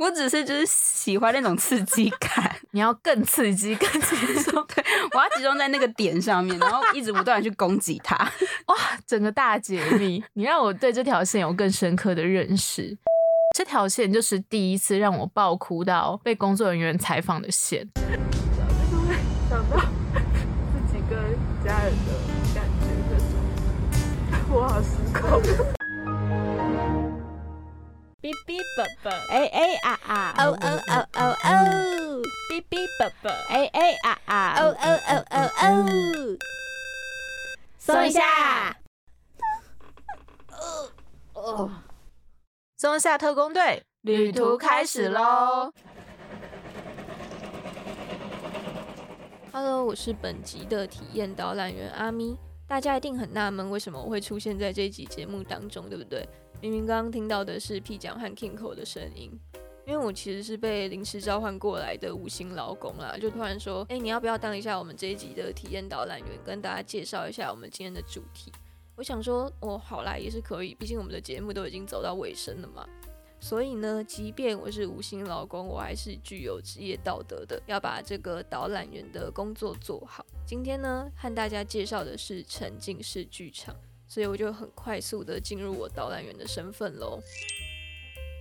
我只是就是喜欢那种刺激感，你要更刺激，更刺激。对，我要集中在那个点上面，然后一直不断的去攻击他。哇，整个大解密，你让我对这条线有更深刻的认识。这条线就是第一次让我爆哭到被工作人员采访的线。想到自己跟家人的感觉我好失控。哔哔啵啵，哎哎啊啊，哦哦哦哦哦，哔哔啵啵，哎哎啊啊，哦哦哦哦哦，松一下，哦，松下特工队旅途开始喽！Hello，我是本集的体验导览员阿咪。大家一定很纳闷，为什么我会出现在这一集节目当中，对不对？明明刚刚听到的是 P 奖和 Kingo 的声音，因为我其实是被临时召唤过来的五星劳工啦，就突然说，哎，你要不要当一下我们这一集的体验导览员，跟大家介绍一下我们今天的主题？我想说，哦，好啦，也是可以，毕竟我们的节目都已经走到尾声了嘛。所以呢，即便我是五星劳工，我还是具有职业道德的，要把这个导览员的工作做好。今天呢，和大家介绍的是沉浸式剧场。所以我就很快速的进入我导览员的身份喽。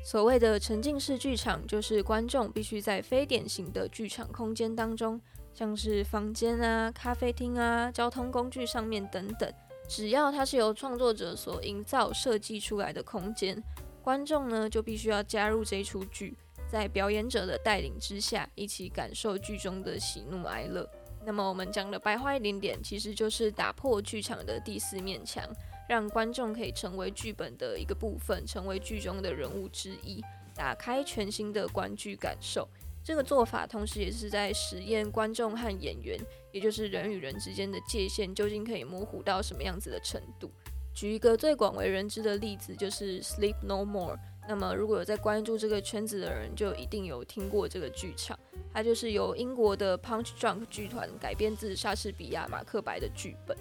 所谓的沉浸式剧场，就是观众必须在非典型的剧场空间当中，像是房间啊、咖啡厅啊、交通工具上面等等，只要它是由创作者所营造设计出来的空间，观众呢就必须要加入这一出剧，在表演者的带领之下，一起感受剧中的喜怒哀乐。那么我们讲的白话一点点，其实就是打破剧场的第四面墙，让观众可以成为剧本的一个部分，成为剧中的人物之一，打开全新的观剧感受。这个做法同时也是在实验观众和演员，也就是人与人之间的界限究竟可以模糊到什么样子的程度。举一个最广为人知的例子，就是《Sleep No More》。那么如果有在关注这个圈子的人，就一定有听过这个剧场。它就是由英国的 Punch Drunk 剧团改编自莎士比亚《马克白》的剧本。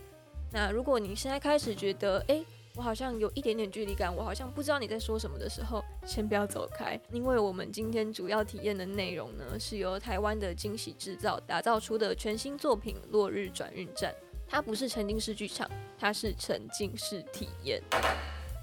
那如果你现在开始觉得，哎，我好像有一点点距离感，我好像不知道你在说什么的时候，先不要走开，因为我们今天主要体验的内容呢，是由台湾的惊喜制造打造出的全新作品《落日转运站》。它不是沉浸式剧场，它是沉浸式体验。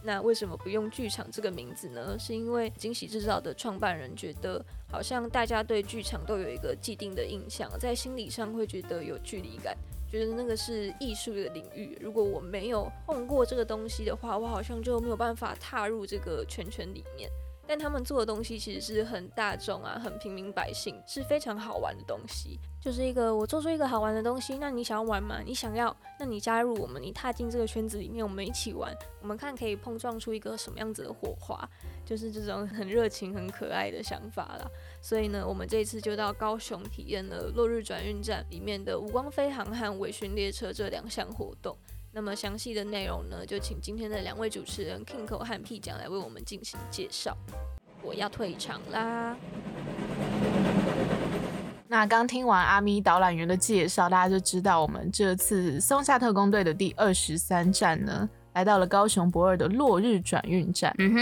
那为什么不用剧场这个名字呢？是因为惊喜制造的创办人觉得，好像大家对剧场都有一个既定的印象，在心理上会觉得有距离感，觉得那个是艺术的领域。如果我没有碰过这个东西的话，我好像就没有办法踏入这个圈圈里面。但他们做的东西其实是很大众啊，很平民百姓，是非常好玩的东西。就是一个我做出一个好玩的东西，那你想要玩吗？你想要，那你加入我们，你踏进这个圈子里面，我们一起玩，我们看可以碰撞出一个什么样子的火花，就是这种很热情、很可爱的想法啦。所以呢，我们这一次就到高雄体验了落日转运站里面的无光飞航和微醺列车这两项活动。那么详细的内容呢，就请今天的两位主持人 Kingo 和 P 讲来为我们进行介绍。我要退场啦。那刚听完阿咪导览员的介绍，大家就知道我们这次松下特工队的第二十三站呢，来到了高雄博尔的落日转运站。嗯哼。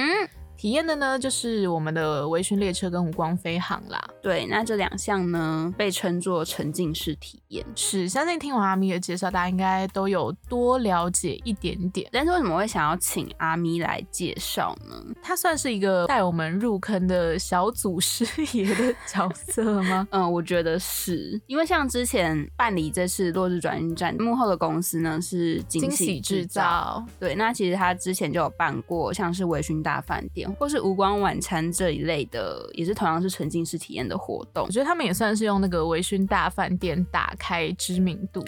体验的呢，就是我们的微醺列车跟无光飞航啦。对，那这两项呢，被称作沉浸式体验。是，相信听完阿咪的介绍，大家应该都有多了解一点点。但是为什么会想要请阿咪来介绍呢？他算是一个带我们入坑的小祖师爷的角色吗？嗯，我觉得是因为像之前办理这次落日转运站幕后的公司呢是惊喜制造。对，那其实他之前就有办过，像是微醺大饭店。或是无光晚餐这一类的，也是同样是沉浸式体验的活动。我觉得他们也算是用那个微醺大饭店打开知名度。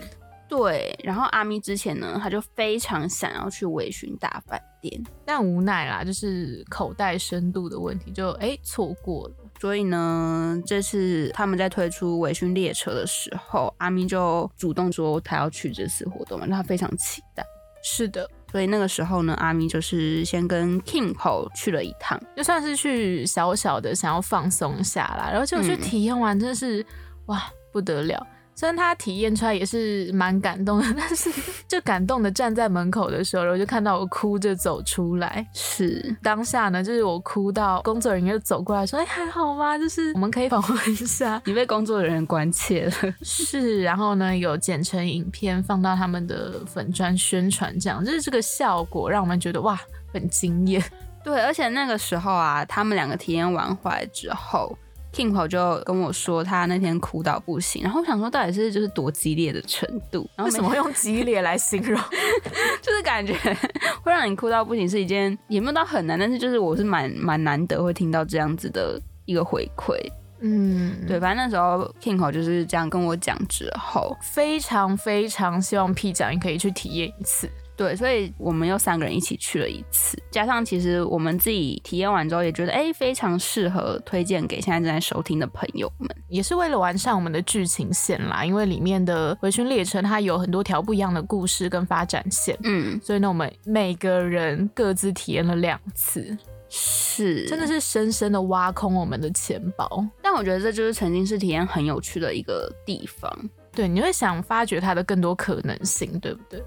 对，然后阿咪之前呢，他就非常想要去微醺大饭店，但无奈啦，就是口袋深度的问题，就哎错过了。所以呢，这次他们在推出微醺列车的时候，阿咪就主动说他要去这次活动嘛，他非常期待。是的。所以那个时候呢，阿咪就是先跟 Kingo 去了一趟，就算是去小小的想要放松下来，然后就去体验完，真的是哇不得了！虽然他体验出来也是蛮感动的，但是就感动的站在门口的时候，然后就看到我哭着走出来。是当下呢，就是我哭到工作人员就走过来说：“哎，还好吗？就是我们可以访问一下。”你被工作人员关切了。是，然后呢，有剪成影片放到他们的粉砖宣传，这样就是这个效果让我们觉得哇，很惊艳。对，而且那个时候啊，他们两个体验完回来之后。Kingo 就跟我说，他那天哭到不行，然后我想说，到底是就是多激烈的程度？然后为什么会用激烈来形容？就是感觉 会让你哭到不行，是一件也没有到很难，但是就是我是蛮蛮难得会听到这样子的一个回馈。嗯，对，反正那时候 Kingo 就是这样跟我讲之后，非常非常希望 P 长也可以去体验一次。对，所以我们又三个人一起去了一次，加上其实我们自己体验完之后也觉得，哎，非常适合推荐给现在正在收听的朋友们，也是为了完善我们的剧情线啦。因为里面的回旋列车它有很多条不一样的故事跟发展线，嗯，所以呢，我们每个人各自体验了两次，是，真的是深深的挖空我们的钱包。但我觉得这就是曾经是体验很有趣的一个地方，对，你会想发掘它的更多可能性，对不对？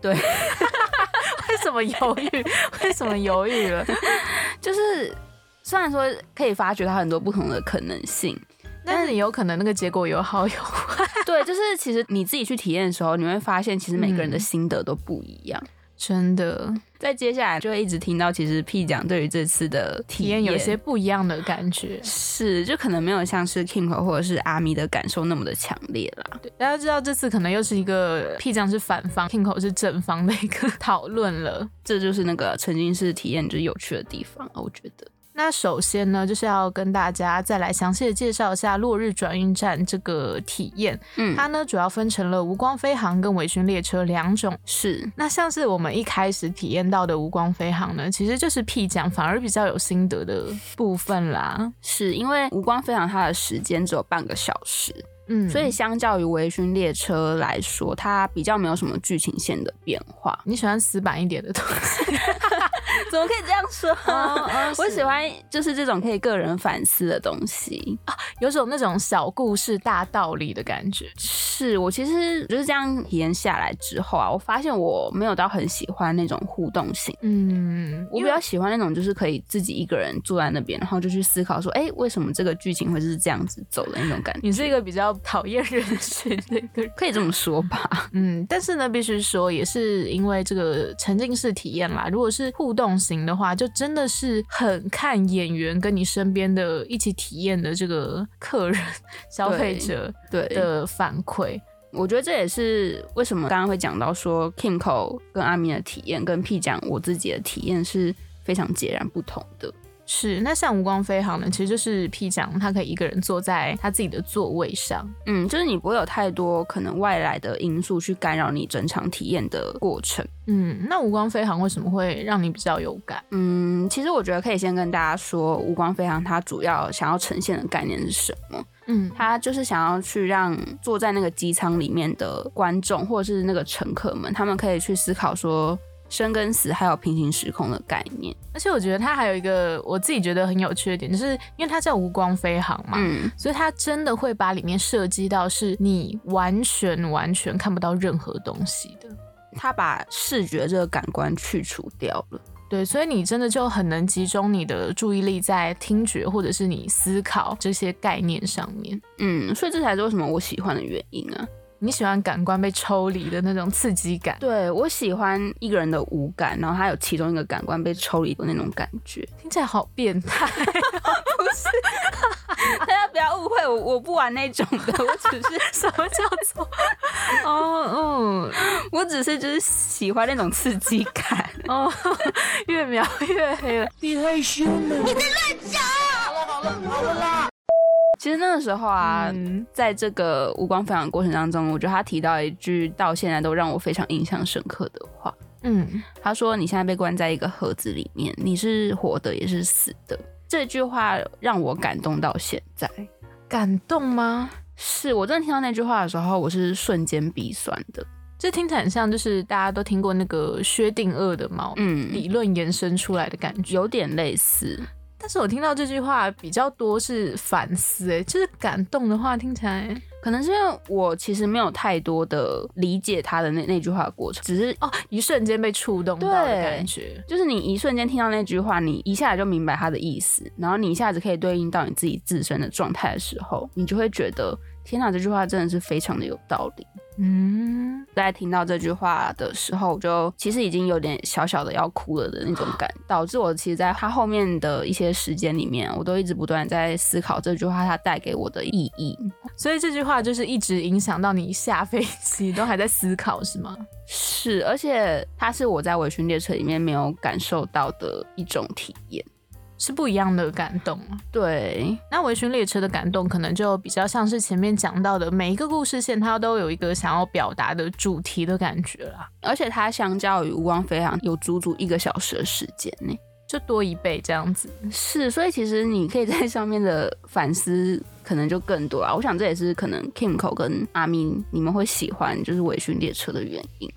对，为什么犹豫？为什么犹豫了？就是虽然说可以发掘它很多不同的可能性，但是你有可能那个结果有好有坏。对，就是其实你自己去体验的时候，你会发现其实每个人的心得都不一样。真的，在接下来就会一直听到，其实 P 奖对于这次的体验有些不一样的感觉，是就可能没有像是 King 或者是阿咪的感受那么的强烈啦。对，大家知道这次可能又是一个 P 奖是反方，King 是正方的一个 讨论了，这就是那个沉浸式体验就是有趣的地方，我觉得。那首先呢，就是要跟大家再来详细的介绍一下落日转运站这个体验。嗯，它呢主要分成了无光飞航跟微醺列车两种。是，那像是我们一开始体验到的无光飞航呢，其实就是屁讲反而比较有心得的部分啦。是因为无光飞航它的时间只有半个小时。嗯，所以相较于微醺列车来说，它比较没有什么剧情线的变化。你喜欢死板一点的东西？怎么可以这样说？我喜欢就是这种可以个人反思的东西啊，有种那种小故事大道理的感觉。是我其实就是这样体验下来之后啊，我发现我没有到很喜欢那种互动性。嗯，我比较喜欢那种就是可以自己一个人坐在那边，然后就去思考说，哎，为什么这个剧情会是这样子走的那种感觉。你是一个比较。讨厌人群的一个可以这么说吧，嗯，但是呢，必须说也是因为这个沉浸式体验啦。如果是互动型的话，就真的是很看演员跟你身边的一起体验的这个客人、消费者对 的反馈。我觉得这也是为什么刚刚会讲到说 Kingo 跟阿明的体验跟 P 讲我自己的体验是非常截然不同的。是，那像无光飞航呢？其实就是 P 讲，他可以一个人坐在他自己的座位上，嗯，就是你不会有太多可能外来的因素去干扰你整场体验的过程。嗯，那无光飞航为什么会让你比较有感？嗯，其实我觉得可以先跟大家说，无光飞航它主要想要呈现的概念是什么？嗯，它就是想要去让坐在那个机舱里面的观众或者是那个乘客们，他们可以去思考说。生跟死，还有平行时空的概念，而且我觉得它还有一个我自己觉得很有趣的点，就是因为它叫无光飞航嘛，嗯，所以它真的会把里面涉及到是你完全完全看不到任何东西的，它把视觉这个感官去除掉了，对，所以你真的就很能集中你的注意力在听觉或者是你思考这些概念上面，嗯，所以这才是为什么我喜欢的原因啊。你喜欢感官被抽离的那种刺激感？对我喜欢一个人的五感，然后他有其中一个感官被抽离的那种感觉，听起来好变态。不是，大家不要误会我，我不玩那种的，我只是 什么叫做哦哦，我只是就是喜欢那种刺激感哦，越描越黑了，你太凶了，你在乱讲。好了好了好了啦。其实那个时候啊，在这个无光分享过程当中，我觉得他提到一句到现在都让我非常印象深刻的话。嗯，他说：“你现在被关在一个盒子里面，你是活的也是死的。”这句话让我感动到现在。感动吗？是我真的听到那句话的时候，我是瞬间鼻酸的。这听起来很像，就是大家都听过那个薛定谔的猫嗯理论延伸出来的感觉，有点类似。但是我听到这句话比较多是反思，哎，就是感动的话听起来，可能是因为我其实没有太多的理解他的那那句话的过程，只是哦一瞬间被触动到的感觉，就是你一瞬间听到那句话，你一下子就明白他的意思，然后你一下子可以对应到你自己自身的状态的时候，你就会觉得天哪，这句话真的是非常的有道理。嗯，在听到这句话的时候，我就其实已经有点小小的要哭了的那种感，导致我其实在他后面的一些时间里面，我都一直不断在思考这句话它带给我的意义。所以这句话就是一直影响到你下飞机 都还在思考，是吗？是，而且它是我在微醺列车里面没有感受到的一种体验。是不一样的感动，对。那维醺列车的感动，可能就比较像是前面讲到的，每一个故事线它都有一个想要表达的主题的感觉啦。而且它相较于无光飞航，有足足一个小时的时间呢，就多一倍这样子。是，所以其实你可以在上面的反思可能就更多啊。我想这也是可能 Kimco 跟阿明你们会喜欢就是维醺列车的原因。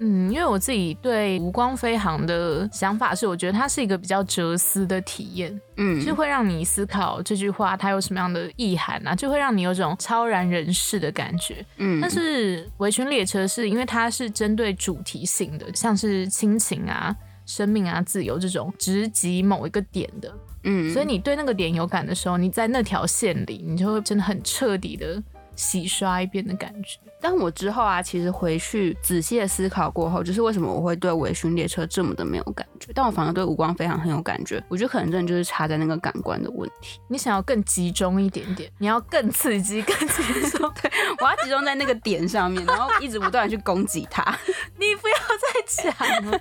嗯，因为我自己对无光飞航的想法是，我觉得它是一个比较哲思的体验，嗯，就会让你思考这句话它有什么样的意涵啊，就会让你有种超然人世的感觉，嗯。但是围裙列车是因为它是针对主题性的，像是亲情啊、生命啊、自由这种直击某一个点的，嗯，所以你对那个点有感的时候，你在那条线里，你就会真的很彻底的。洗刷一遍的感觉，但我之后啊，其实回去仔细的思考过后，就是为什么我会对维醺列车这么的没有感觉，但我反而对无光非常很有感觉。我觉得可能真的就是差在那个感官的问题。你想要更集中一点点，你要更刺激、更集中。对，我要集中在那个点上面，然后一直不断的去攻击它。你不要再讲了，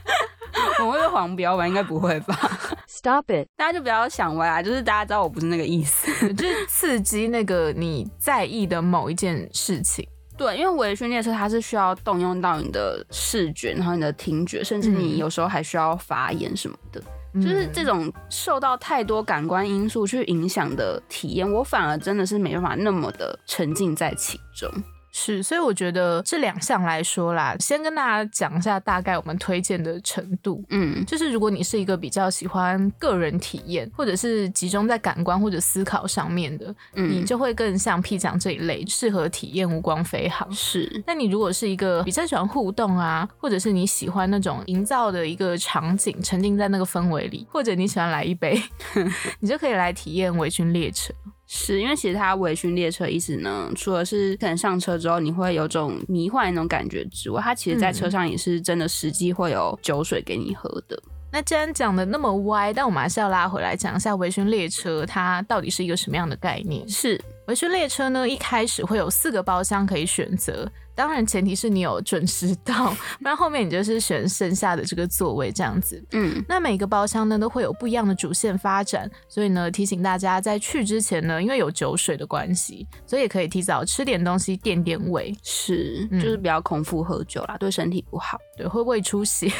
我会黄标吧？应该不会吧？Stop it！大家就不要想歪啊，就是大家知道我不是那个意思，就是刺激那个你在意的某。一件事情，对，因为维醺列车它是需要动用到你的视觉，然后你的听觉，甚至你有时候还需要发言什么的，就是这种受到太多感官因素去影响的体验，我反而真的是没办法那么的沉浸在其中。是，所以我觉得这两项来说啦，先跟大家讲一下大概我们推荐的程度。嗯，就是如果你是一个比较喜欢个人体验，或者是集中在感官或者思考上面的，你就会更像 P 讲这一类，适合体验无光飞航。是，那你如果是一个比较喜欢互动啊，或者是你喜欢那种营造的一个场景，沉浸在那个氛围里，或者你喜欢来一杯，你就可以来体验维军列车。是因为其实它微醺列车一直呢，除了是可能上车之后你会有种迷幻那种感觉之外，它其实在车上也是真的实际会有酒水给你喝的。那既然讲的那么歪，但我们还是要拉回来讲一下微醺列车它到底是一个什么样的概念？是微醺列车呢，一开始会有四个包厢可以选择。当然，前提是你有准时到，不然后面你就是选剩下的这个座位这样子。嗯，那每个包厢呢都会有不一样的主线发展，所以呢提醒大家在去之前呢，因为有酒水的关系，所以也可以提早吃点东西垫垫胃。是，就是不要空腹喝酒啦，对身体不好，对会胃出血，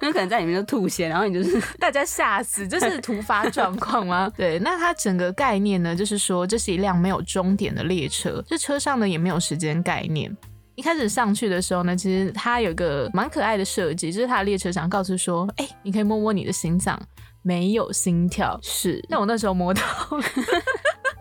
因为可能在里面就吐血，然后你就是 大家吓死，这是突发 状况吗？对，那它整个概念呢，就是说这是一辆没有终点的列车，这车上呢也没有时间概念。一开始上去的时候呢，其实它有个蛮可爱的设计，就是它的列车长告诉说：“哎，你可以摸摸你的心脏，没有心跳。”是，那我那时候摸到。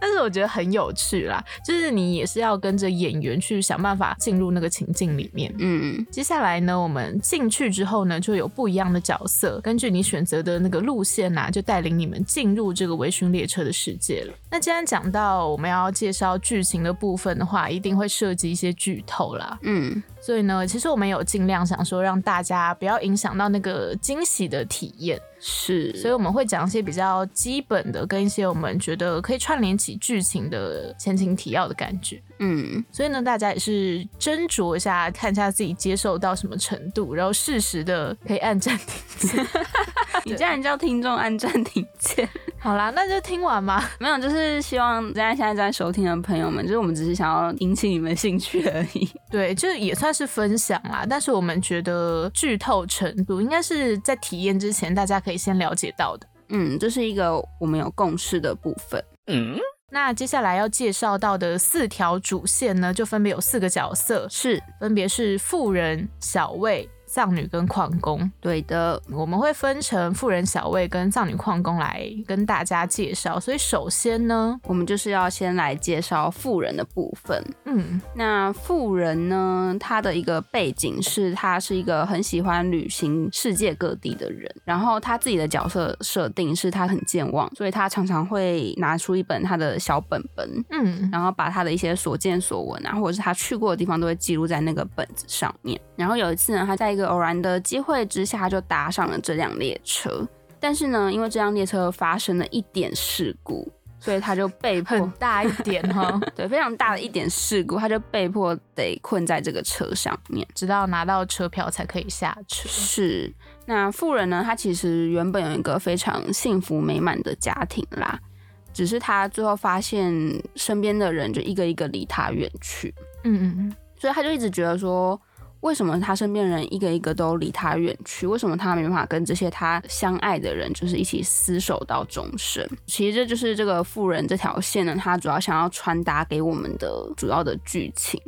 但是我觉得很有趣啦，就是你也是要跟着演员去想办法进入那个情境里面。嗯，接下来呢，我们进去之后呢，就有不一样的角色，根据你选择的那个路线呐，就带领你们进入这个微醺列车的世界了。那既然讲到我们要介绍剧情的部分的话，一定会涉及一些剧透啦。嗯。所以呢，其实我们有尽量想说，让大家不要影响到那个惊喜的体验。是，所以我们会讲一些比较基本的，跟一些我们觉得可以串联起剧情的前情提要的感觉。嗯，所以呢，大家也是斟酌一下，看一下自己接受到什么程度，然后适时的可以按暂停键。你这样叫听众按暂停键？好啦，那就听完吧。没有，就是希望大家现在在收听的朋友们，就是我们只是想要引起你们兴趣而已。对，就也算是分享啦。但是我们觉得剧透程度应该是在体验之前，大家可以先了解到的。嗯，这是一个我们有共识的部分。嗯，那接下来要介绍到的四条主线呢，就分别有四个角色，是分别是富人、小卫。藏女跟矿工。对的，我们会分成富人小卫跟藏女矿工来跟大家介绍。所以首先呢，我们就是要先来介绍富人的部分。嗯，那富人呢，他的一个背景是他是一个很喜欢旅行世界各地的人，然后他自己的角色设定是他很健忘，所以他常常会拿出一本他的小本本，嗯，然后把他的一些所见所闻啊，或者是他去过的地方都会记录在那个本子上面。然后有一次呢，他在一个偶然的机会之下，就搭上了这辆列车。但是呢，因为这辆列车发生了一点事故，所以他就被迫很大一点哈，对，非常大的一点事故，他就被迫得困在这个车上面，直到拿到车票才可以下车。是，那富人呢，他其实原本有一个非常幸福美满的家庭啦，只是他最后发现身边的人就一个一个离他远去。嗯嗯嗯，所以他就一直觉得说。为什么他身边人一个一个都离他远去？为什么他没办法跟这些他相爱的人，就是一起厮守到终身？其实这就是这个富人这条线呢，他主要想要传达给我们的主要的剧情。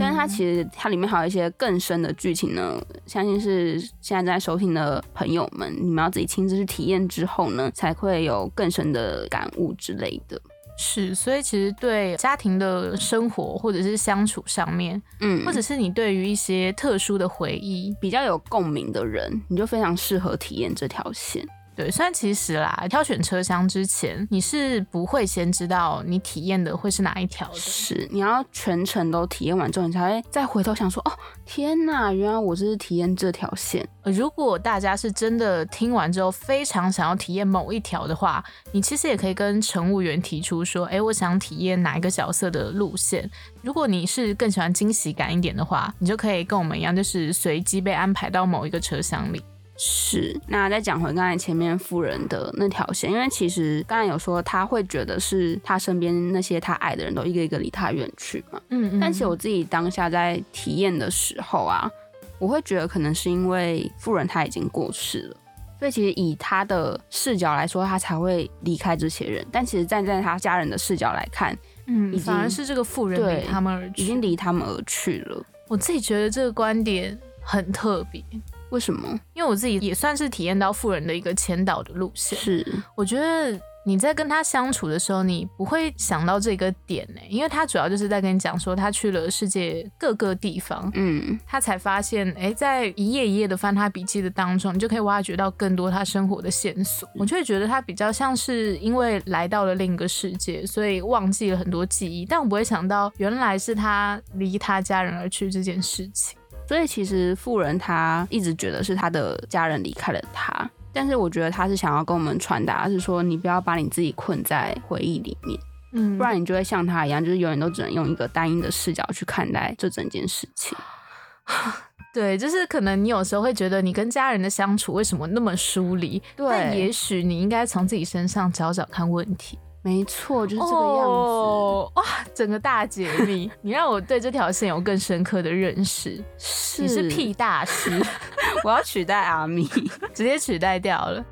但是它其实它里面还有一些更深的剧情呢，相信是现在在收听的朋友们，你们要自己亲自去体验之后呢，才会有更深的感悟之类的。是，所以其实对家庭的生活或者是相处上面，嗯，或者是你对于一些特殊的回忆比较有共鸣的人，你就非常适合体验这条线。对，虽然其实啦，挑选车厢之前，你是不会先知道你体验的会是哪一条的，是你要全程都体验完之后，你才会再回头想说，哦，天哪，原来我这是体验这条线。如果大家是真的听完之后非常想要体验某一条的话，你其实也可以跟乘务员提出说，哎，我想体验哪一个角色的路线。如果你是更喜欢惊喜感一点的话，你就可以跟我们一样，就是随机被安排到某一个车厢里。是，那再讲回刚才前面富人的那条线，因为其实刚才有说他会觉得是他身边那些他爱的人都一个一个离他远去嘛，嗯嗯。但其实我自己当下在体验的时候啊，我会觉得可能是因为富人他已经过世了，所以其实以他的视角来说，他才会离开这些人。但其实站在他家人的视角来看，嗯，反而是这个富人离他们而已经离他们而去了。我自己觉得这个观点很特别。为什么？因为我自己也算是体验到富人的一个前导的路线。是，我觉得你在跟他相处的时候，你不会想到这个点呢，因为他主要就是在跟你讲说他去了世界各个地方，嗯，他才发现，哎，在一页一页的翻他笔记的当中，你就可以挖掘到更多他生活的线索。我就会觉得他比较像是因为来到了另一个世界，所以忘记了很多记忆，但我不会想到原来是他离他家人而去这件事情。所以其实富人他一直觉得是他的家人离开了他，但是我觉得他是想要跟我们传达，是说你不要把你自己困在回忆里面，嗯，不然你就会像他一样，就是永远都只能用一个单一的视角去看待这整件事情。对，就是可能你有时候会觉得你跟家人的相处为什么那么疏离，但也许你应该从自己身上找找看问题。没错，就是这个样子。哇，整个大解密，你让我对这条线有更深刻的认识。你是屁大师，我要取代阿米，直接取代掉了。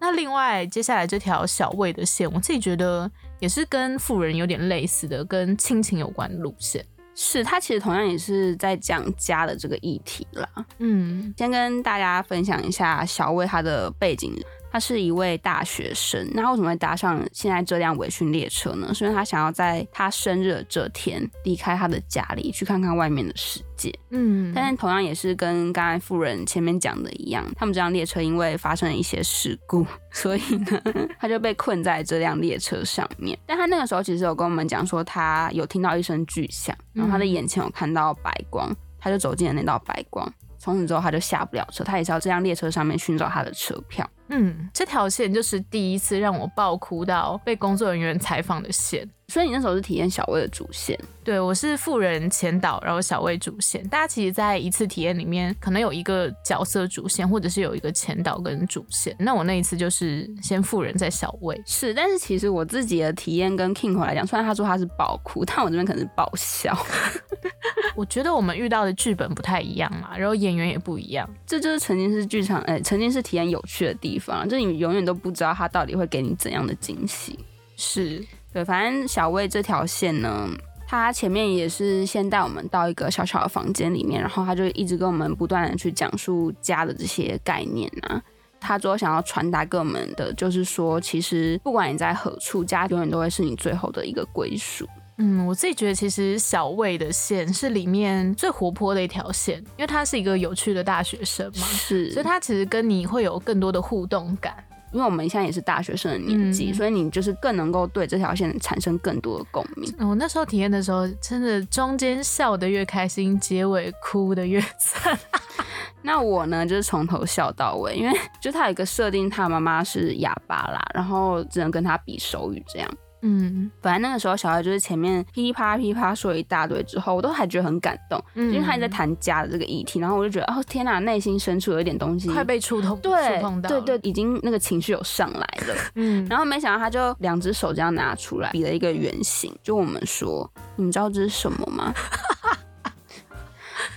那另外，接下来这条小魏的线，我自己觉得也是跟富人有点类似的，跟亲情有关的路线。是，他其实同样也是在讲家的这个议题啦。嗯，先跟大家分享一下小魏他的背景。他是一位大学生，那为什么会搭上现在这辆委训列车呢？是因为他想要在他生日的这天离开他的家里，去看看外面的世界。嗯，但是同样也是跟刚才富人前面讲的一样，他们这辆列车因为发生了一些事故，所以呢，他就被困在这辆列车上面。但他那个时候其实有跟我们讲说，他有听到一声巨响，然后他的眼前有看到白光，他就走进了那道白光。从此之后，他就下不了车，他也是要这辆列车上面寻找他的车票。嗯，这条线就是第一次让我爆哭到被工作人员采访的线。所以你那时候是体验小魏的主线，对我是富人前导，然后小魏主线。大家其实，在一次体验里面，可能有一个角色主线，或者是有一个前导跟主线。那我那一次就是先富人，再小魏。是，但是其实我自己的体验跟 King 来讲，虽然他说他是爆哭，但我这边可能是爆笑。我觉得我们遇到的剧本不太一样嘛，然后演员也不一样，这就是曾经是剧场，哎，曾经是体验有趣的地方，就你永远都不知道他到底会给你怎样的惊喜。是。对，反正小魏这条线呢，他前面也是先带我们到一个小小的房间里面，然后他就一直跟我们不断的去讲述家的这些概念啊。他最后想要传达给我们的就是说，其实不管你在何处，家永远都会是你最后的一个归属。嗯，我自己觉得其实小魏的线是里面最活泼的一条线，因为他是一个有趣的大学生嘛，是，所以他其实跟你会有更多的互动感。因为我们现在也是大学生的年纪，所以你就是更能够对这条线产生更多的共鸣。我那时候体验的时候，真的中间笑得越开心，结尾哭得越惨。那我呢，就是从头笑到尾，因为就他有一个设定，他妈妈是哑巴啦，然后只能跟他比手语这样。嗯，本来那个时候小孩就是前面噼里啪啦噼里啪啦说一大堆之后，我都还觉得很感动，因为他在谈家的这个议题，然后我就觉得哦天哪，内心深处有一点东西快被触碰，对，触碰到，对对，已经那个情绪有上来了。嗯，然后没想到他就两只手这样拿出来比了一个圆形，就我们说，你们知道这是什么吗？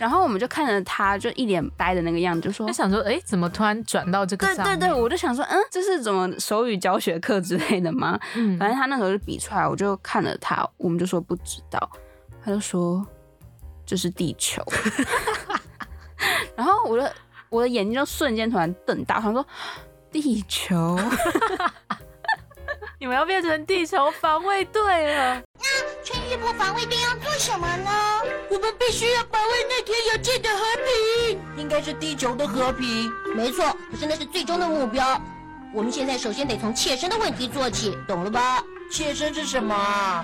然后我们就看着他，就一脸呆的那个样子，就说，就想说，哎，怎么突然转到这个？对对对，我就想说，嗯，这是怎么手语教学课之类的吗？嗯，反正他那时候就比出来，我就看了他，我们就说不知道，他就说这是地球，然后我的我的眼睛就瞬间突然瞪大，他说地球。你们要变成地球防卫队了？那穿越部防卫队要做什么呢？我们必须要保卫那天有界的和平，应该是地球的和平。没错，可是那是最终的目标。我们现在首先得从切身的问题做起，懂了吧？切身是什么？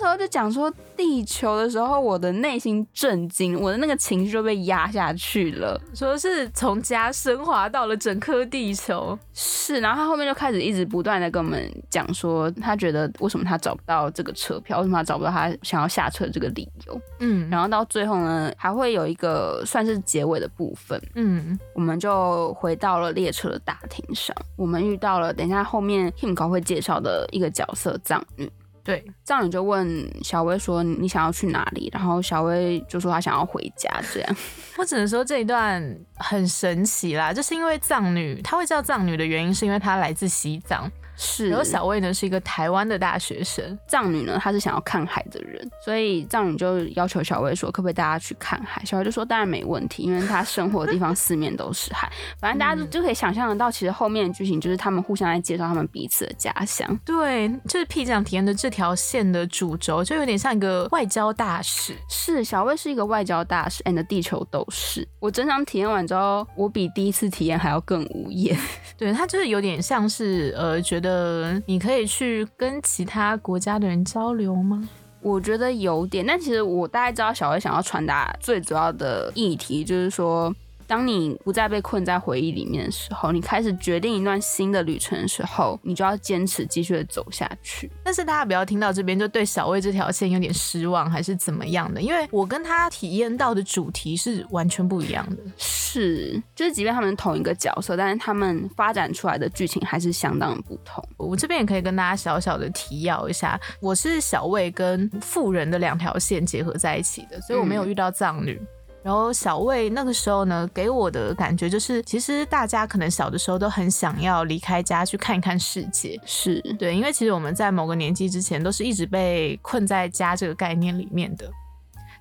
时候就讲说地球的时候，我的内心震惊，我的那个情绪就被压下去了。说是从家升华到了整颗地球，是。然后他后面就开始一直不断的跟我们讲说，他觉得为什么他找不到这个车票，为什么他找不到他想要下车这个理由。嗯。然后到最后呢，还会有一个算是结尾的部分。嗯。我们就回到了列车的大厅上，我们遇到了等一下后面 Him 高会介绍的一个角色藏女。对，藏女就问小薇说：“你想要去哪里？”然后小薇就说：“她想要回家。”这样，我只能说这一段很神奇啦，就是因为藏女，她会叫藏女的原因，是因为她来自西藏。是，然后小魏呢是一个台湾的大学生，藏女呢她是想要看海的人，所以藏女就要求小魏说可不可以大家去看海，小魏就说当然没问题，因为他生活的地方四面都是海，反正大家就就可以想象得到，其实后面的剧情就是他们互相在介绍他们彼此的家乡。对，就是 P 这样体验的这条线的主轴，就有点像一个外交大使。是，小魏是一个外交大使，and 地球都是。我整场体验完之后，我比第一次体验还要更无言。对他就是有点像是呃觉得。呃，你可以去跟其他国家的人交流吗？我觉得有点，但其实我大概知道小薇想要传达最主要的议题，就是说。当你不再被困在回忆里面的时候，你开始决定一段新的旅程的时候，你就要坚持继续的走下去。但是大家不要听到这边就对小魏这条线有点失望，还是怎么样的？因为我跟他体验到的主题是完全不一样的。是，就是即便他们同一个角色，但是他们发展出来的剧情还是相当不同。我这边也可以跟大家小小的提要一下，我是小魏跟富人的两条线结合在一起的，所以我没有遇到藏女。然后小魏那个时候呢，给我的感觉就是，其实大家可能小的时候都很想要离开家去看一看世界，是对，因为其实我们在某个年纪之前都是一直被困在家这个概念里面的。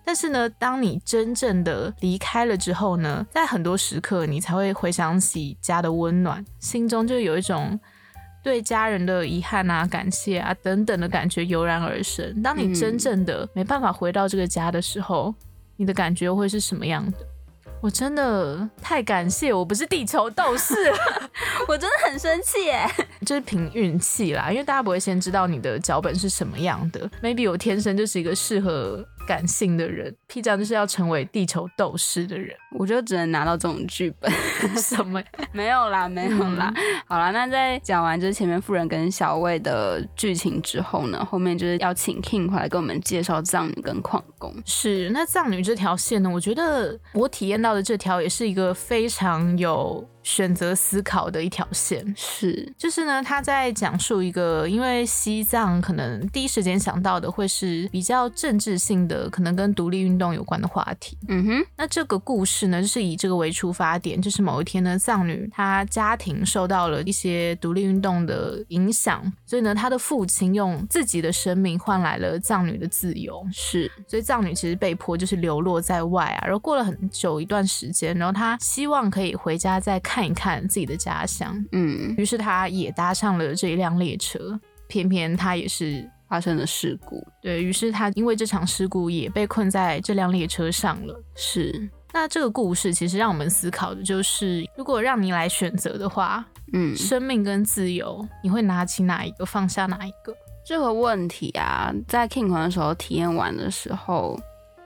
但是呢，当你真正的离开了之后呢，在很多时刻你才会回想起家的温暖，心中就有一种对家人的遗憾啊、感谢啊等等的感觉油然而生。当你真正的没办法回到这个家的时候，你的感觉会是什么样的？我真的太感谢，我不是地球斗士，我真的很生气耶，就是凭运气啦，因为大家不会先知道你的脚本是什么样的，maybe 我天生就是一个适合。感性的人，P 酱就是要成为地球斗士的人，我就只能拿到这种剧本。什么？没有啦，没有啦。好啦，那在讲完就是前面富人跟小魏的剧情之后呢，后面就是要请 King 回来跟我们介绍藏女跟矿工。是，那藏女这条线呢，我觉得我体验到的这条也是一个非常有选择思考的一条线。是，就是呢，他在讲述一个，因为西藏可能第一时间想到的会是比较政治性的，可能跟独立运动有关的话题。嗯哼，那这个故事呢，就是以这个为出发点，就是某一天呢，藏女她家庭受到了一些独立运动的影响，所以呢，她的父亲用自己的生命换来了藏女的自由。是，所以藏女其实被迫就是流落在外啊，然后过了很久一段时间，然后她希望可以回家再看一看自己的家乡。嗯，于是他也搭上了这一辆列车，偏偏他也是发生了事故。对于是，他因为这场事故也被困在这辆列车上了。是。那这个故事其实让我们思考的就是，如果让你来选择的话，嗯，生命跟自由，你会拿起哪一个，放下哪一个？这个问题啊，在 King 团的时候体验完的时候。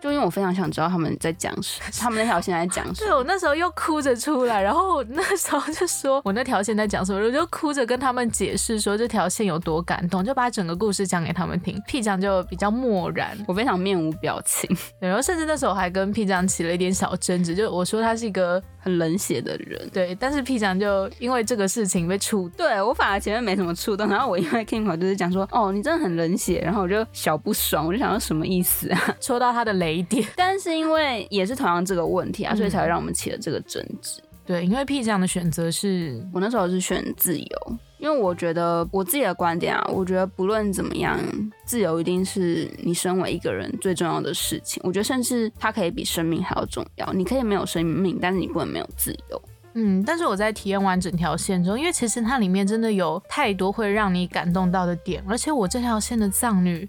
就因为我非常想知道他们在讲什，他们那条线在讲什。对我那时候又哭着出来，然后那时候就说我那条线在讲什么，我就哭着跟他们解释说这条线有多感动，就把整个故事讲给他们听。P 酱就比较漠然，我非常面无表情。对，然后甚至那时候还跟 P 酱起了一点小争执，就我说他是一个很冷血的人。对，但是 P 酱就因为这个事情被触，对我反而前面没什么触动，然后我因为 King 就是讲说哦你真的很冷血，然后我就小不爽，我就想说什么意思啊？戳到他的雷点，但是。因为也是同样这个问题啊，所以才会让我们起了这个争执。对，因为 P 这样的选择是我那时候是选自由，因为我觉得我自己的观点啊，我觉得不论怎么样，自由一定是你身为一个人最重要的事情。我觉得甚至它可以比生命还要重要。你可以没有生命，但是你不能没有自由。嗯，但是我在体验完整条线中，因为其实它里面真的有太多会让你感动到的点，而且我这条线的藏女。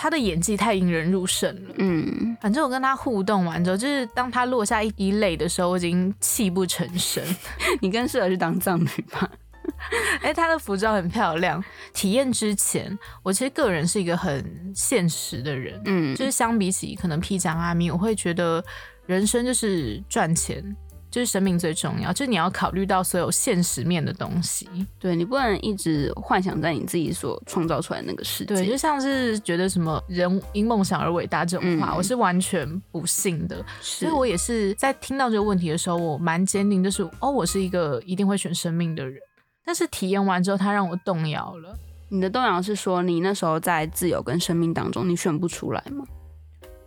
他的演技太引人入胜了，嗯，反正我跟他互动完之后，就是当他落下一滴泪的时候，我已经泣不成声。你更适合去当藏女吧？哎，他的服装很漂亮。体验之前，我其实个人是一个很现实的人，嗯，就是相比起可能披甲阿咪，我会觉得人生就是赚钱。就是生命最重要，就是你要考虑到所有现实面的东西。对你不能一直幻想在你自己所创造出来那个世界。对，就像是觉得什么人因梦想而伟大这种话，我是完全不信的。所以我也是在听到这个问题的时候，我蛮坚定，就是哦，我是一个一定会选生命的人。但是体验完之后，他让我动摇了。你的动摇是说，你那时候在自由跟生命当中，你选不出来吗？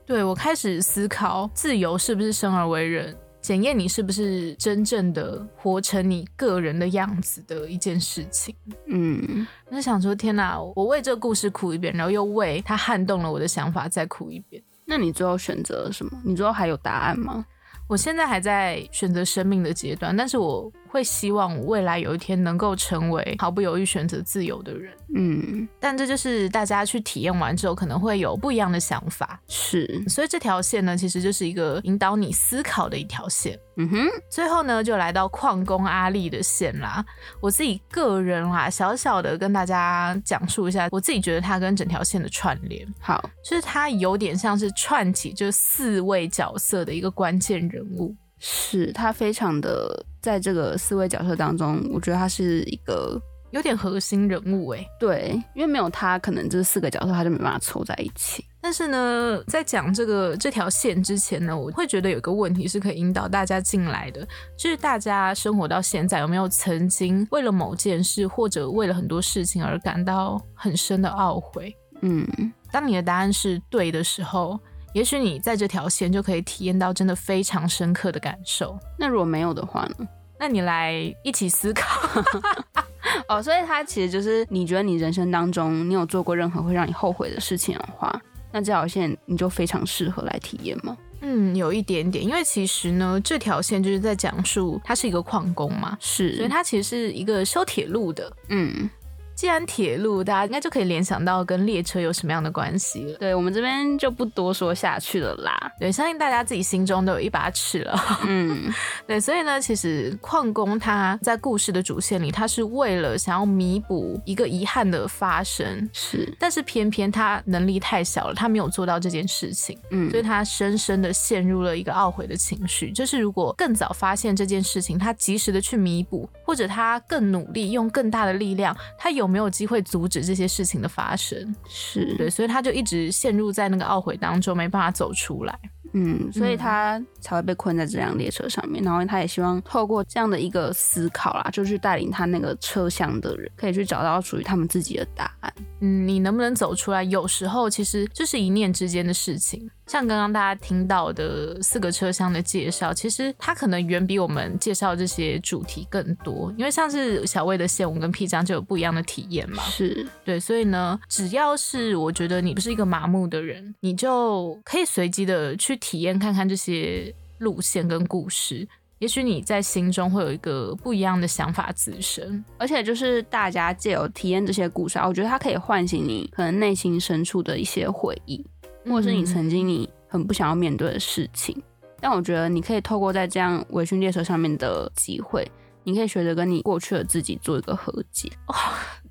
对我开始思考，自由是不是生而为人？检验你是不是真正的活成你个人的样子的一件事情。嗯，那想说天哪，我为这个故事哭一遍，然后又为他撼动了我的想法再哭一遍。那你最后选择了什么？你最后还有答案吗？我现在还在选择生命的阶段，但是我会希望未来有一天能够成为毫不犹豫选择自由的人。嗯，但这就是大家去体验完之后可能会有不一样的想法。是，所以这条线呢，其实就是一个引导你思考的一条线。嗯哼，最后呢，就来到矿工阿力的线啦。我自己个人啦，小小的跟大家讲述一下，我自己觉得它跟整条线的串联，好，就是它有点像是串起这四位角色的一个关键人物。是，他非常的在这个四位角色当中，我觉得他是一个有点核心人物诶。对，因为没有他，可能这四个角色他就没办法凑在一起。但是呢，在讲这个这条线之前呢，我会觉得有一个问题是可以引导大家进来的，就是大家生活到现在有没有曾经为了某件事或者为了很多事情而感到很深的懊悔？嗯，当你的答案是对的时候，也许你在这条线就可以体验到真的非常深刻的感受。那如果没有的话呢？那你来一起思考。哦，所以它其实就是你觉得你人生当中你有做过任何会让你后悔的事情的话。那这条线你就非常适合来体验吗？嗯，有一点点，因为其实呢，这条线就是在讲述它是一个矿工嘛，是，所以它其实是一个修铁路的，嗯。既然铁路，大家应该就可以联想到跟列车有什么样的关系了。对我们这边就不多说下去了啦。对，相信大家自己心中都有一把尺了。嗯，对，所以呢，其实矿工他在故事的主线里，他是为了想要弥补一个遗憾的发生，是，但是偏偏他能力太小了，他没有做到这件事情。嗯，所以他深深的陷入了一个懊悔的情绪。就是如果更早发现这件事情，他及时的去弥补，或者他更努力，用更大的力量，他有。有没有机会阻止这些事情的发生？是对，所以他就一直陷入在那个懊悔当中，没办法走出来。嗯，所以他才会被困在这辆列车上面。然后他也希望透过这样的一个思考啦，就去带领他那个车厢的人，可以去找到属于他们自己的答案。嗯，你能不能走出来？有时候其实就是一念之间的事情。像刚刚大家听到的四个车厢的介绍，其实它可能远比我们介绍这些主题更多。因为像是小魏的线，我跟 P 章就有不一样的体验嘛。是对，所以呢，只要是我觉得你不是一个麻木的人，你就可以随机的去体验看看这些路线跟故事。也许你在心中会有一个不一样的想法滋生，而且就是大家借由体验这些故事，我觉得它可以唤醒你可能内心深处的一些回忆，或者是你曾经你很不想要面对的事情。但我觉得你可以透过在这样微醺列车上面的机会，你可以学着跟你过去的自己做一个和解。哇！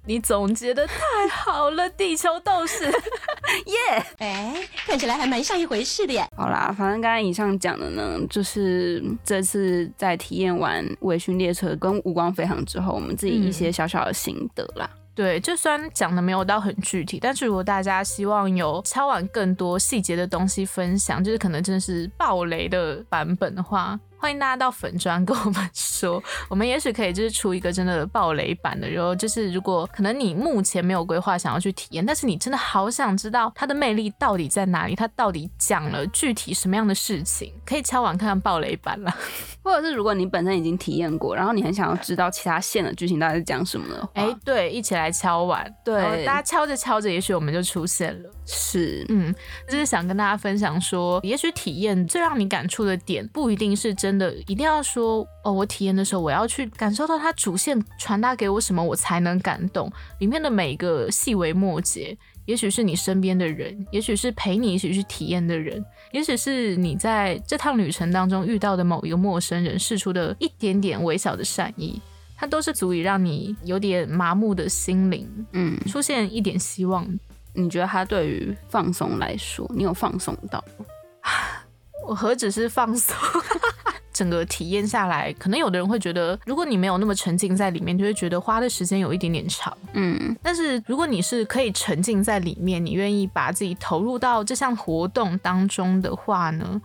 你总结的太好了，地球斗士，耶！哎，看起来还蛮像一回事的耶。好啦，反正刚才以上讲的呢，就是这次在体验完微醺列车跟无光飞航之后，我们自己一些小小的心得啦。对，就虽然讲的没有到很具体，但是如果大家希望有敲完更多细节的东西分享，就是可能真的是暴雷的版本的话。欢迎大家到粉砖跟我们说，我们也许可以就是出一个真的暴雷版的，然后就是如果可能你目前没有规划想要去体验，但是你真的好想知道它的魅力到底在哪里，它到底讲了具体什么样的事情，可以敲完看看暴雷版了。或者是如果你本身已经体验过，然后你很想要知道其他线的剧情到底是讲什么的话，哎，对，一起来敲完，对，大家敲着敲着，也许我们就出现了。是，嗯，就是想跟大家分享说，也许体验最让你感触的点，不一定是真的一定要说哦，我体验的时候，我要去感受到它主线传达给我什么，我才能感动。里面的每一个细微末节，也许是你身边的人，也许是陪你一起去体验的人，也许是你在这趟旅程当中遇到的某一个陌生人试出的一点点微小的善意，它都是足以让你有点麻木的心灵，嗯，出现一点希望。你觉得它对于放松来说，你有放松到吗？我何止是放松，整个体验下来，可能有的人会觉得，如果你没有那么沉浸在里面，就会觉得花的时间有一点点长。嗯，但是如果你是可以沉浸在里面，你愿意把自己投入到这项活动当中的话呢？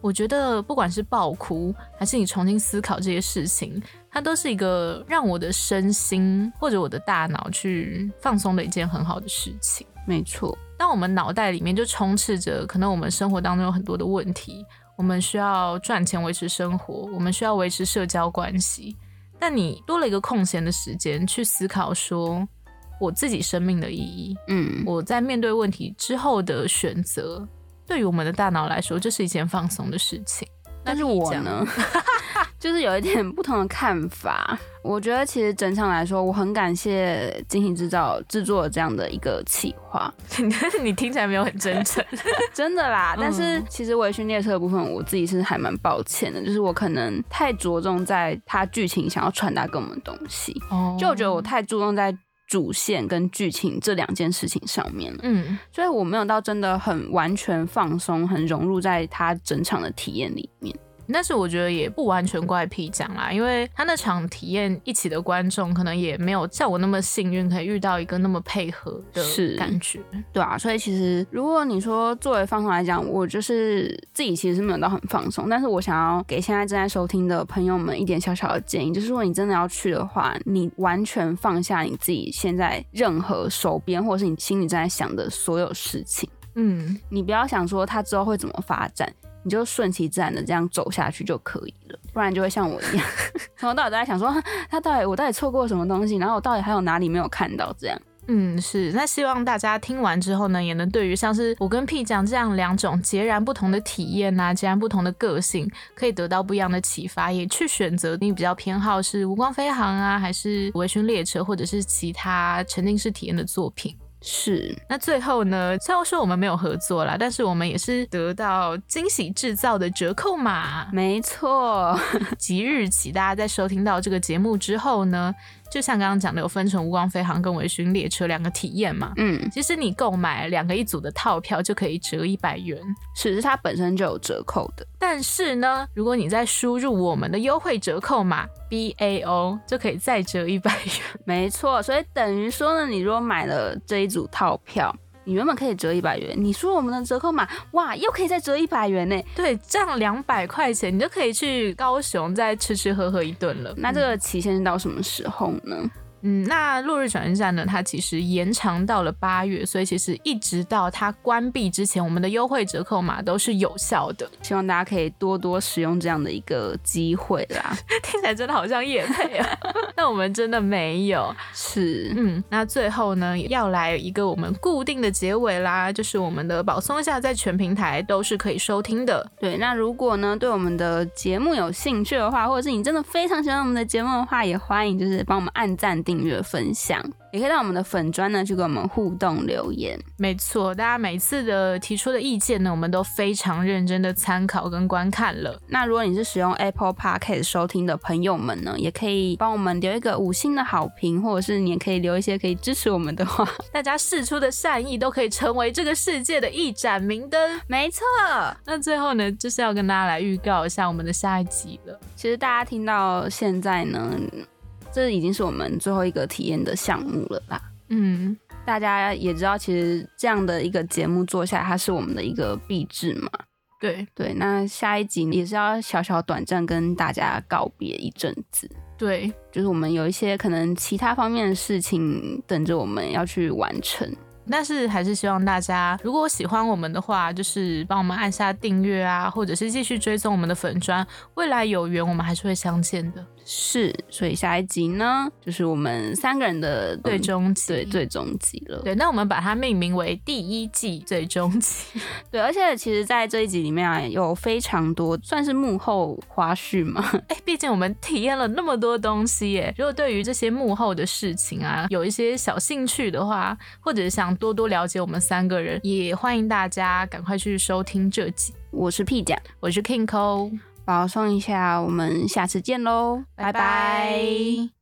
我觉得不管是爆哭，还是你重新思考这些事情，它都是一个让我的身心或者我的大脑去放松的一件很好的事情。没错，当我们脑袋里面就充斥着可能我们生活当中有很多的问题，我们需要赚钱维持生活，我们需要维持社交关系，但你多了一个空闲的时间去思考说我自己生命的意义，嗯，我在面对问题之后的选择，对于我们的大脑来说，这是一件放松的事情。但是我呢，就是有一点不同的看法。我觉得其实整场来说，我很感谢惊喜制造制作这样的一个企划。你听起来没有很真诚，真的啦。但是其实微醺列车的部分，我自己是还蛮抱歉的，就是我可能太着重在它剧情想要传达给我们的东西，哦就我觉得我太注重在。主线跟剧情这两件事情上面了，嗯，所以我没有到真的很完全放松，很融入在他整场的体验里面。但是我觉得也不完全怪皮讲啦，因为他那场体验一起的观众可能也没有像我那么幸运，可以遇到一个那么配合的感觉，对啊。所以其实如果你说作为放松来讲，我就是自己其实是没有到很放松，但是我想要给现在正在收听的朋友们一点小小的建议，就是如果你真的要去的话，你完全放下你自己现在任何手边或者是你心里正在想的所有事情，嗯，你不要想说他之后会怎么发展。你就顺其自然的这样走下去就可以了，不然就会像我一样，从头到尾都在想说他到底我到底错过什么东西，然后我到底还有哪里没有看到这样。嗯，是。那希望大家听完之后呢，也能对于像是我跟 P 讲这样两种截然不同的体验啊，截然不同的个性，可以得到不一样的启发，也去选择你比较偏好是无光飞航啊，还是微醺列车，或者是其他沉浸式体验的作品。是，那最后呢？虽然说我们没有合作啦，但是我们也是得到惊喜制造的折扣码。没错，即日起，大家在收听到这个节目之后呢。就像刚刚讲的，有分成无光飞航跟微醺列车两个体验嘛。嗯，其实你购买两个一组的套票就可以折一百元，其实它本身就有折扣的。但是呢，如果你再输入我们的优惠折扣码 B A O，就可以再折一百元。没错，所以等于说呢，你如果买了这一组套票。你原本可以折一百元，你输我们的折扣码，哇，又可以再折一百元呢。对，这样两百块钱，你就可以去高雄再吃吃喝喝一顿了。那这个期限是到什么时候呢？嗯，那落日转运站呢？它其实延长到了八月，所以其实一直到它关闭之前，我们的优惠折扣码都是有效的。希望大家可以多多使用这样的一个机会啦。听起来真的好像叶配啊，那我们真的没有。是，嗯，那最后呢，要来一个我们固定的结尾啦，就是我们的保松下在全平台都是可以收听的。对，那如果呢对我们的节目有兴趣的话，或者是你真的非常喜欢我们的节目的话，也欢迎就是帮我们按赞订。订阅分享，也可以到我们的粉砖呢去跟我们互动留言。没错，大家每次的提出的意见呢，我们都非常认真的参考跟观看了。那如果你是使用 Apple Podcast 收听的朋友们呢，也可以帮我们留一个五星的好评，或者是你也可以留一些可以支持我们的话。大家试出的善意都可以成为这个世界的一盏明灯。没错，那最后呢，就是要跟大家来预告一下我们的下一集了。其实大家听到现在呢。这已经是我们最后一个体验的项目了吧。嗯，大家也知道，其实这样的一个节目做下来，它是我们的一个壁纸嘛。对对，那下一集也是要小小短暂跟大家告别一阵子。对，就是我们有一些可能其他方面的事情等着我们要去完成。但是还是希望大家，如果喜欢我们的话，就是帮我们按下订阅啊，或者是继续追踪我们的粉砖。未来有缘，我们还是会相见的。是，所以下一集呢，就是我们三个人的最终集，对，最终集了。对，那我们把它命名为第一季最终集。对，而且其实，在这一集里面啊，有非常多算是幕后花絮嘛。哎，毕竟我们体验了那么多东西耶。如果对于这些幕后的事情啊，有一些小兴趣的话，或者是想多多了解我们三个人，也欢迎大家赶快去收听这集。我是 P 酱，我是 King Cole。保送一下，我们下次见喽，拜拜。